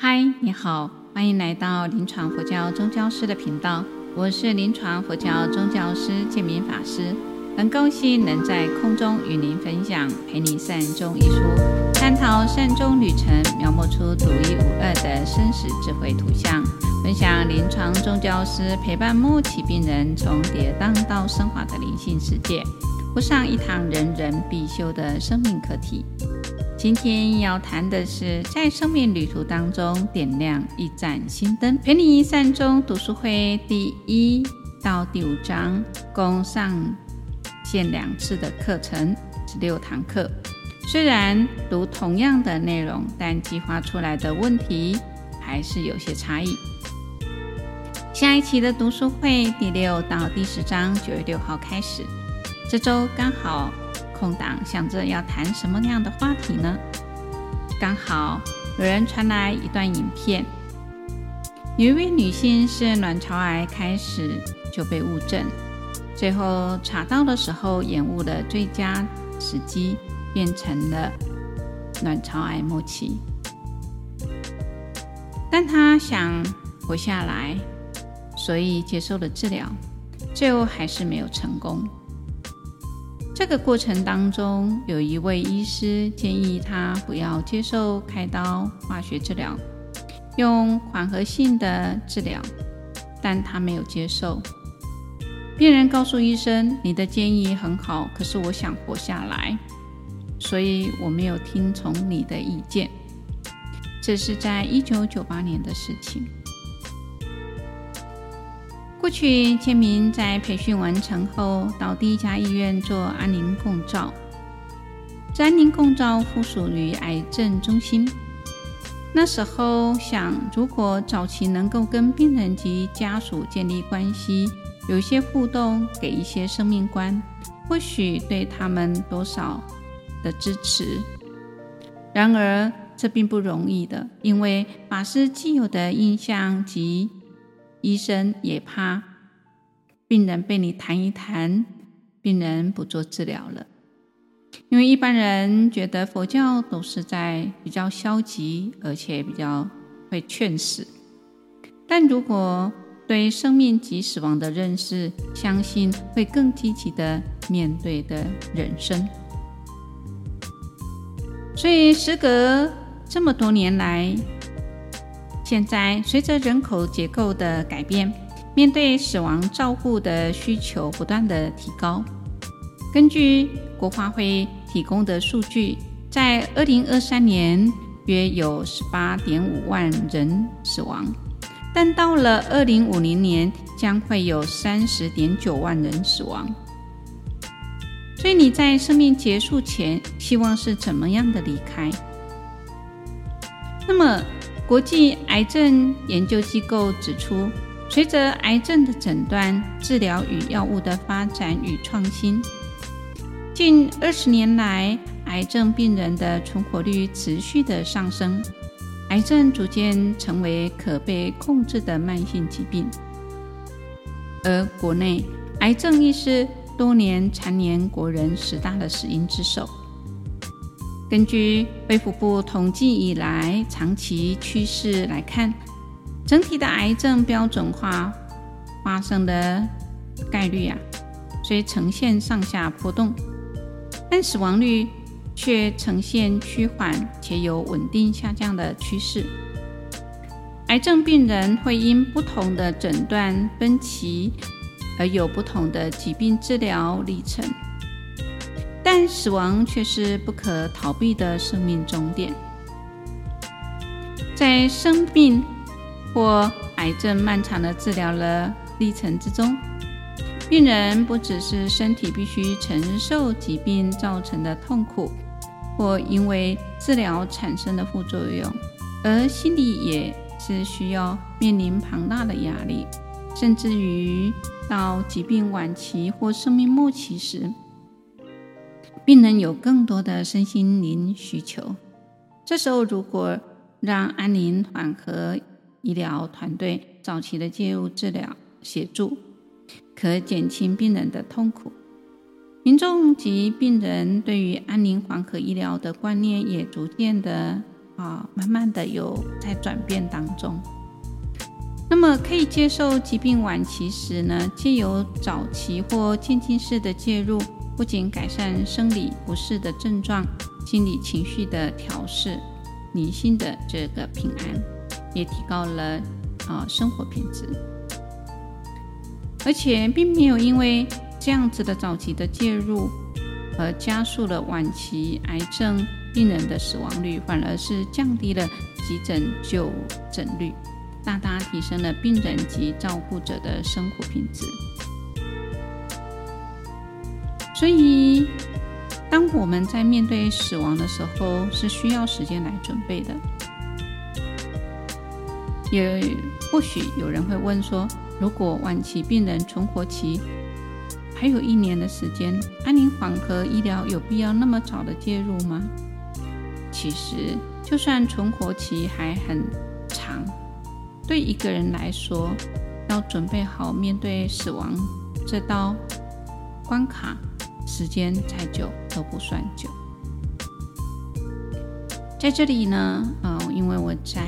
嗨，你好，欢迎来到临床佛教宗教师的频道，我是临床佛教宗教师建明法师，很高兴能在空中与您分享《陪你善终》一书，探讨善终旅程，描摹出独一无二的生死智慧图像，分享临床宗教师陪伴末期病人从跌宕到升华的灵性世界。不上一堂人人必修的生命课题。今天要谈的是，在生命旅途当中点亮一盏心灯。陪你一善中读书会第一到第五章共上线两次的课程，十六堂课。虽然读同样的内容，但激发出来的问题还是有些差异。下一期的读书会第六到第十章，九月六号开始。这周刚好空档，想着要谈什么样的话题呢？刚好有人传来一段影片，有一位女性是卵巢癌开始就被误诊，最后查到的时候延误了最佳时机，变成了卵巢癌末期。但她想活下来，所以接受了治疗，最后还是没有成功。这个过程当中，有一位医师建议他不要接受开刀化学治疗，用缓和性的治疗，但他没有接受。病人告诉医生：“你的建议很好，可是我想活下来，所以我没有听从你的意见。”这是在一九九八年的事情。过去，建明在培训完成后，到第一家医院做安宁共照。这安宁共照附属于癌症中心。那时候想，如果早期能够跟病人及家属建立关系，有一些互动，给一些生命观，或许对他们多少的支持。然而，这并不容易的，因为法师既有的印象及。医生也怕病人被你谈一谈，病人不做治疗了，因为一般人觉得佛教都是在比较消极，而且比较会劝死。但如果对生命及死亡的认识，相信会更积极的面对的人生。所以时隔这么多年来。现在，随着人口结构的改变，面对死亡照顾的需求不断的提高。根据国发会提供的数据，在二零二三年约有十八点五万人死亡，但到了二零五零年将会有三十点九万人死亡。所以你在生命结束前，希望是怎么样的离开？那么。国际癌症研究机构指出，随着癌症的诊断、治疗与药物的发展与创新，近二十年来，癌症病人的存活率持续的上升，癌症逐渐成为可被控制的慢性疾病。而国内癌症亦是多年蝉联国人十大的死因之首。根据卫福部统计以来长期趋势来看，整体的癌症标准化发生的概率啊，虽呈现上下波动，但死亡率却呈现趋缓且有稳定下降的趋势。癌症病人会因不同的诊断分期而有不同的疾病治疗历程。但死亡却是不可逃避的生命终点。在生病或癌症漫长的治疗了历程之中，病人不只是身体必须承受疾病造成的痛苦，或因为治疗产生的副作用，而心理也是需要面临庞大的压力，甚至于到疾病晚期或生命末期时。病人有更多的身心灵需求，这时候如果让安宁缓和医疗团队早期的介入治疗协助，可减轻病人的痛苦。民众及病人对于安宁缓和医疗的观念也逐渐的啊，慢慢的有在转变当中。那么可以接受疾病晚期时呢，借由早期或渐进式的介入，不仅改善生理不适的症状，心理情绪的调适，女性的这个平安，也提高了啊生活品质。而且并没有因为这样子的早期的介入，而加速了晚期癌症病人的死亡率，反而是降低了急诊就诊率。大大提升了病人及照顾者的生活品质。所以，当我们在面对死亡的时候，是需要时间来准备的。也或许有人会问说：如果晚期病人存活期还有一年的时间，安宁缓和医疗有必要那么早的介入吗？其实，就算存活期还很长。对一个人来说，要准备好面对死亡这道关卡，时间再久都不算久。在这里呢，啊、因为我在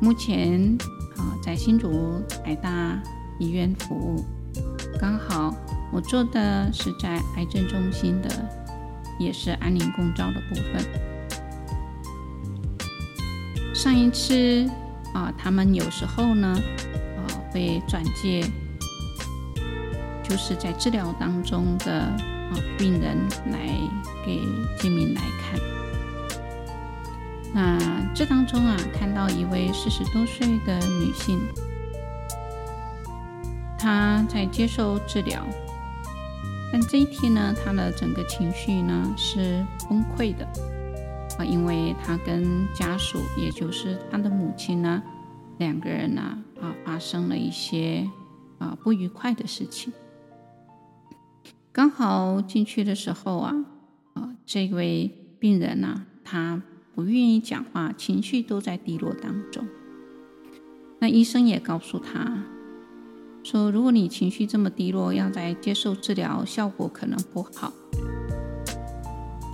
目前啊、在新竹台大医院服务，刚好我做的是在癌症中心的，也是安宁共照的部分。上一次。啊，他们有时候呢，啊，会转介，就是在治疗当中的啊病人来给建明来看。那这当中啊，看到一位四十多岁的女性，她在接受治疗，但这一天呢，她的整个情绪呢是崩溃的。啊，因为她跟家属，也就是她的母亲呢，两个人呢，啊，发生了一些啊不愉快的事情。刚好进去的时候啊，啊，这位病人呢，他不愿意讲话，情绪都在低落当中。那医生也告诉他，说如果你情绪这么低落，要再接受治疗，效果可能不好。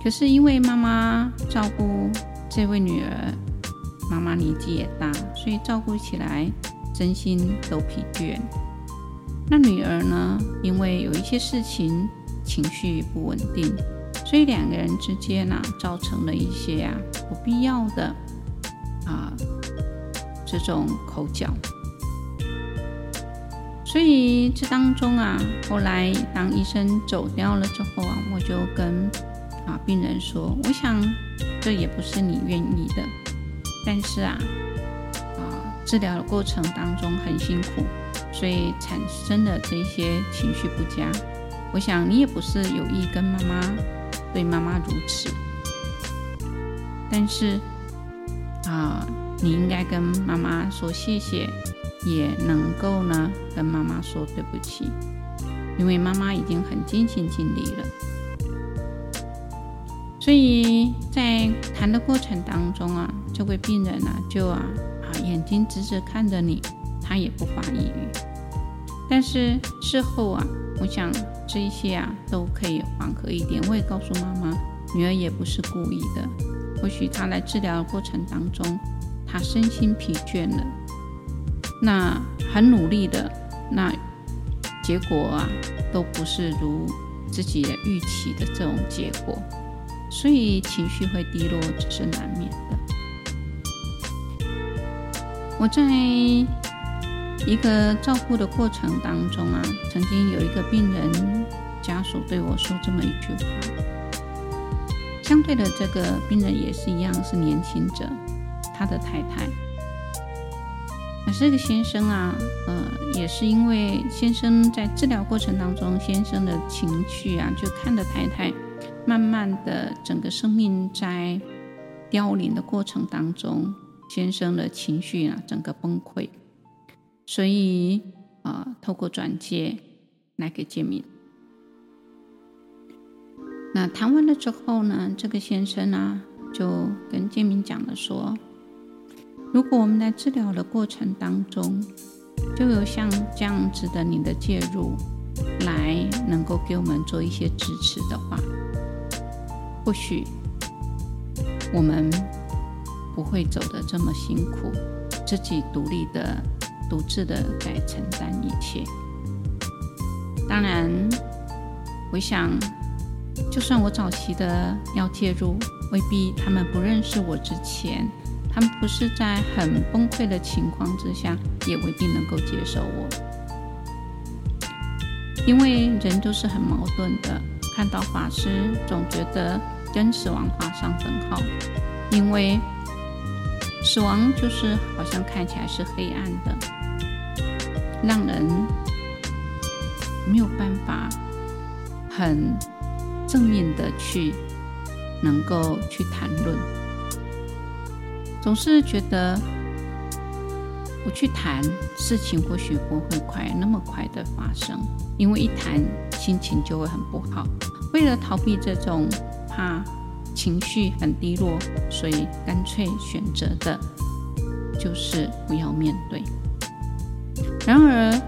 可是因为妈妈照顾这位女儿，妈妈年纪也大，所以照顾起来身心都疲倦。那女儿呢，因为有一些事情情绪不稳定，所以两个人之间呢、造成了一些啊不必要的啊这种口角。所以这当中啊，后来当医生走掉了之后啊，我就跟。啊，病人说：“我想这也不是你愿意的，但是，啊，治疗的过程当中很辛苦，所以产生的这些情绪不佳。我想你也不是有意跟妈妈对妈妈如此，但是啊，你应该跟妈妈说谢谢，也能够呢跟妈妈说对不起，因为妈妈已经很尽心尽力了。”所以在谈的过程当中啊，这位病人呢、就啊眼睛直直看着你，他也不发一语。但是事后啊，我想这一些啊都可以缓和一点。我也告诉妈妈，女儿也不是故意的。或许她来治疗的过程当中，她身心疲倦了，那很努力的，那结果啊都不是如自己的预期的这种结果。所以情绪会低落，这是难免。我在一个照顾的过程当中啊，曾经有一个病人家属对我说这么一句话。相对的，这个病人也是一样，是年轻者，他的太太。可是这个先生啊，呃，也是因为先生在治疗过程当中，先生的情绪啊，就看着太太。慢慢的，整个生命在凋零的过程当中，先生的情绪啊，整个崩溃，所以啊、透过转介来给建明。那谈完了之后呢，这个先生呢，就跟建明讲了说，如果我们在治疗的过程当中，就有像这样子的你的介入，来能够给我们做一些支持的话。或许我们不会走得这么辛苦，自己独立的、独自的在承担一切。当然，我想，就算我早期的要介入，未必他们不认识我之前，他们不是在很崩溃的情况之下，也未必能够接受我。因为人都是很矛盾的，看到法师总觉得跟死亡画上等号，因为死亡就是好像看起来是黑暗的，让人没有办法很正面的去能够去谈论，总是觉得我去谈事情或许不会快那么快的发生，因为一谈心情就会很不好。为了逃避这种怕情绪很低落，所以干脆选择的就是不要面对。然而，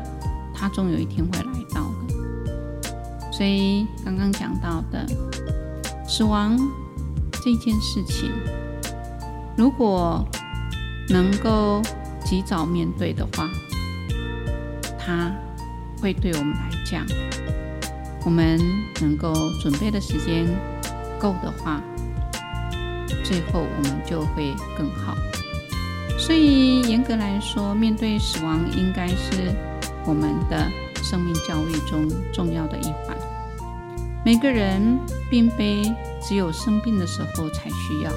它终有一天会来到的。所以刚刚讲到的死亡这件事情，如果能够及早面对的话，它会对我们来讲，我们能够准备的时间够的话，最后我们就会更好。所以严格来说，面对死亡应该是我们的生命教育中重要的一环。每个人并非只有生病的时候才需要，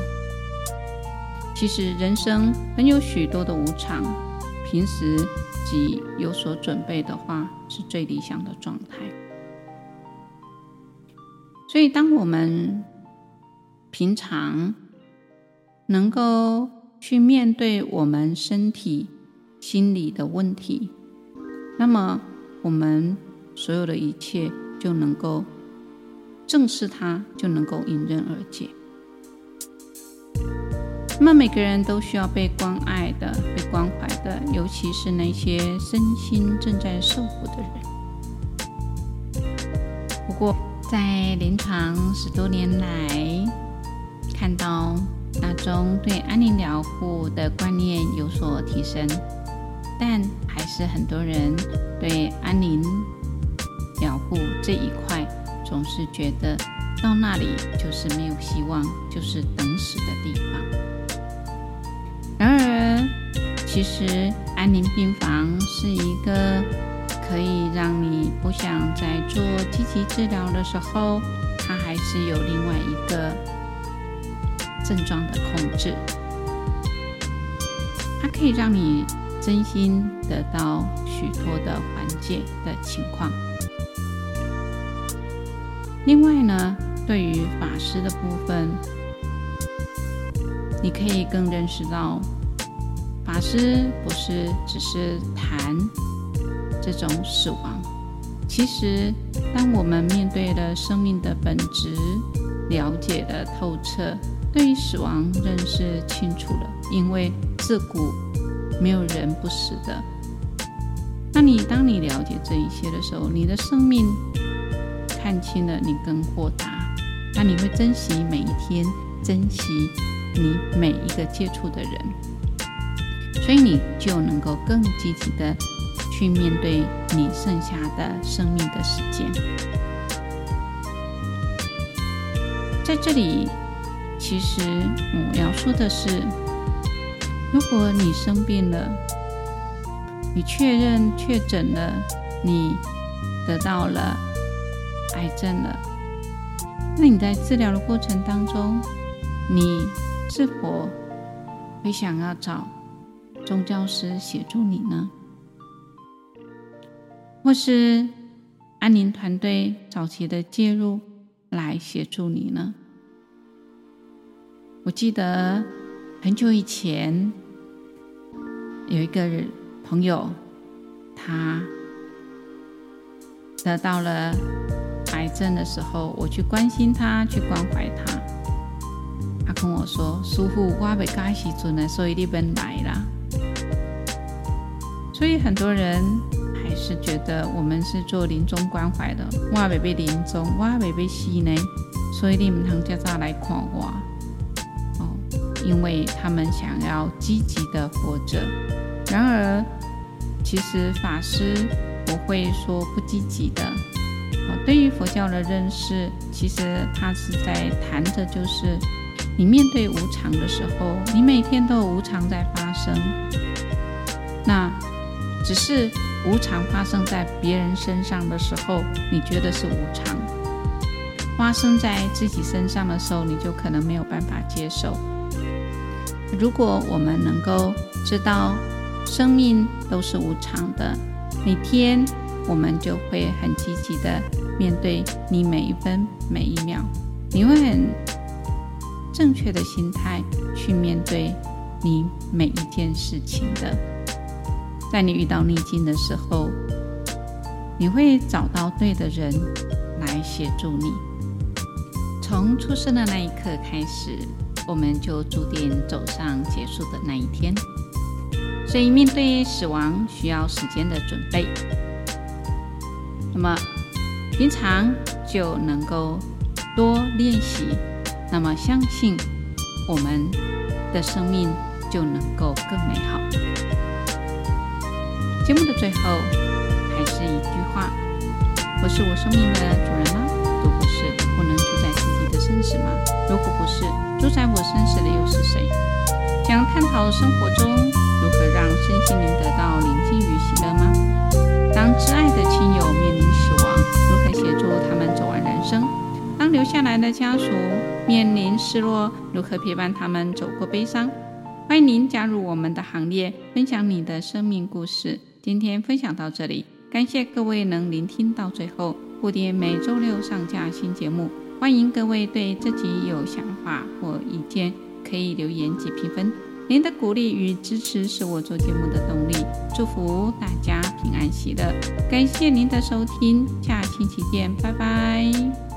其实人生本有许多的无常，平时即有所准备的话，是最理想的状态。所以，当我们平常能够去面对我们身体、心理的问题，那么我们所有的一切就能够正视它，就能够迎刃而解。那么每个人都需要被关爱的、被关怀的，尤其是那些身心正在受苦的人。不过，在临床十多年来，看到。大众对安宁疗护的观念有所提升，但还是很多人对安宁疗护这一块总是觉得到那里就是没有希望，就是等死的地方。然而，其实安宁病房是一个可以让你不想再做积极治疗的时候，它还是有另外一个。症状的控制，它可以让你真心得到许多的缓解的情况。另外呢，对于法师的部分，你可以更认识到，法师不是只是谈这种死亡。其实，当我们面对了生命的本质，了解的透彻。对于死亡认识清楚了，因为自古没有人不死的。那你当你了解这一些的时候，你的生命看清了，你更豁达。那你会珍惜每一天，珍惜你每一个接触的人，所以你就能够更积极的去面对你剩下的生命的时间。在这里。其实我要说的是，如果你生病了，你确认确诊了，你得到了癌症了，那你在治疗的过程当中，你是否会想要找宗教师协助你呢？或是安宁团队早期的介入来协助你呢？我记得很久以前有一个朋友，他得到了癌症的时候，我去关心他，去关怀他。他跟我说：“师父，我未该时阵呢，所以你们来啦。”所以很多人还是觉得我们是做临终关怀的，我未被临终，我未被死呢，所以你们能较早来看我。因为他们想要积极的活着。然而，其实法师不会说不积极的。对于佛教的认识，其实他是在谈的，就是你面对无常的时候，你每天都无常在发生。那只是无常发生在别人身上的时候，你觉得是无常；发生在自己身上的时候，你就可能没有办法接受。如果我们能够知道生命都是无常的，每天我们就会很积极的面对你每一分每一秒，你会很正确的心态去面对你每一件事情的。在你遇到逆境的时候，你会找到对的人来协助你。从出生的那一刻开始，我们就注定走上结束的那一天。所以，面对死亡需要时间的准备。那么，平常就能够多练习，那么相信我们的生命就能够更美好。节目的最后，还是一句话：我是我生命的主人吗？生死吗？如果不是，主宰我生死的又是谁？想探讨生活中如何让身心灵得到宁静与喜乐吗？当挚爱的亲友面临死亡，如何协助他们走完人生？当留下来的家属面临失落，如何陪伴他们走过悲伤？欢迎您加入我们的行列，分享你的生命故事。今天分享到这里，感谢各位能聆听到最后。蝴蝶每周六上架新节目，欢迎各位对自己有想法或意见，可以留言及评分。您的鼓励与支持是我做节目的动力。祝福大家平安喜乐，感谢您的收听，下期见，拜拜。